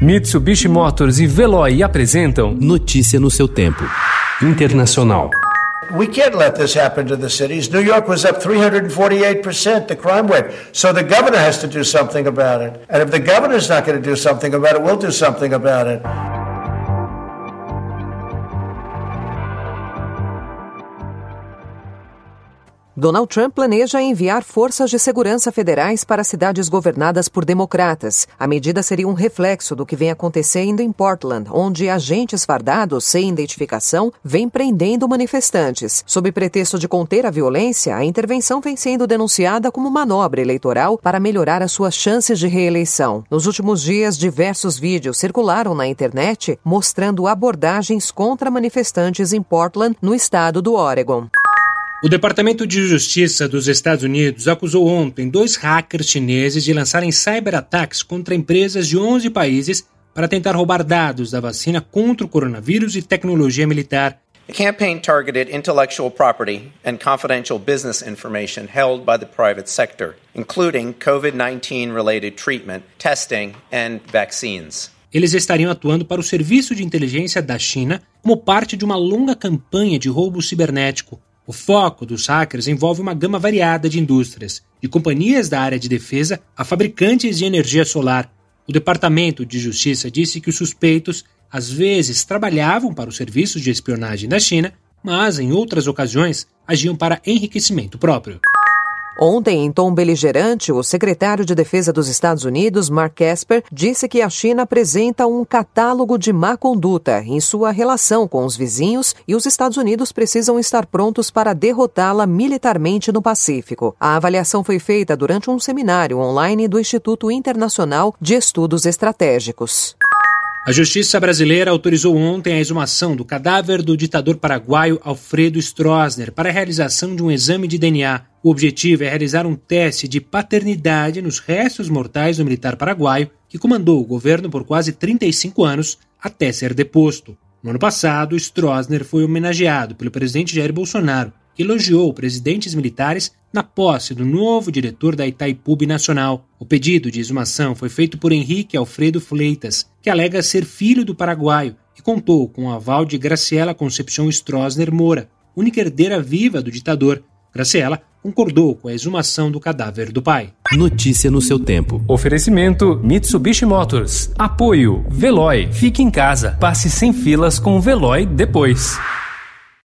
Mitsubishi Motors e Veloy apresentam Notícia no seu tempo. Internacional. We can't let this happen to the cities. New York was up 348%, the crime rate. So the governor has to do something about it. And if the governor's not going to do something about it, we'll do something about it. Donald Trump planeja enviar forças de segurança federais para cidades governadas por democratas. A medida seria um reflexo do que vem acontecendo em Portland, onde agentes fardados sem identificação vêm prendendo manifestantes. Sob pretexto de conter a violência, a intervenção vem sendo denunciada como manobra eleitoral para melhorar as suas chances de reeleição. Nos últimos dias, diversos vídeos circularam na internet mostrando abordagens contra manifestantes em Portland, no estado do Oregon. O Departamento de Justiça dos Estados Unidos acusou ontem dois hackers chineses de lançarem cyberataques contra empresas de 11 países para tentar roubar dados da vacina contra o coronavírus e tecnologia militar. The campaign targeted intellectual property and confidential business information held by the private sector, including COVID 19 related treatment, testing, and vaccines. Eles estariam atuando para o Serviço de Inteligência da China como parte de uma longa campanha de roubo cibernético o foco dos hackers envolve uma gama variada de indústrias, de companhias da área de defesa a fabricantes de energia solar. O Departamento de Justiça disse que os suspeitos às vezes trabalhavam para os serviços de espionagem da China, mas em outras ocasiões agiam para enriquecimento próprio. Ontem, em tom beligerante, o secretário de Defesa dos Estados Unidos, Mark Esper, disse que a China apresenta um catálogo de má conduta em sua relação com os vizinhos e os Estados Unidos precisam estar prontos para derrotá-la militarmente no Pacífico. A avaliação foi feita durante um seminário online do Instituto Internacional de Estudos Estratégicos. A justiça brasileira autorizou ontem a exumação do cadáver do ditador paraguaio Alfredo Stroessner para a realização de um exame de DNA. O objetivo é realizar um teste de paternidade nos restos mortais do militar paraguaio que comandou o governo por quase 35 anos até ser deposto. No ano passado, Stroessner foi homenageado pelo presidente Jair Bolsonaro que elogiou presidentes militares na posse do novo diretor da Itaipu Nacional. O pedido de exumação foi feito por Henrique Alfredo Fleitas, que alega ser filho do paraguaio e contou com o aval de Graciela Concepção Stroessner Moura, única herdeira viva do ditador. Graciela concordou com a exumação do cadáver do pai. Notícia no seu tempo. Oferecimento Mitsubishi Motors. Apoio Veloy. Fique em casa. Passe sem filas com o Veloy depois.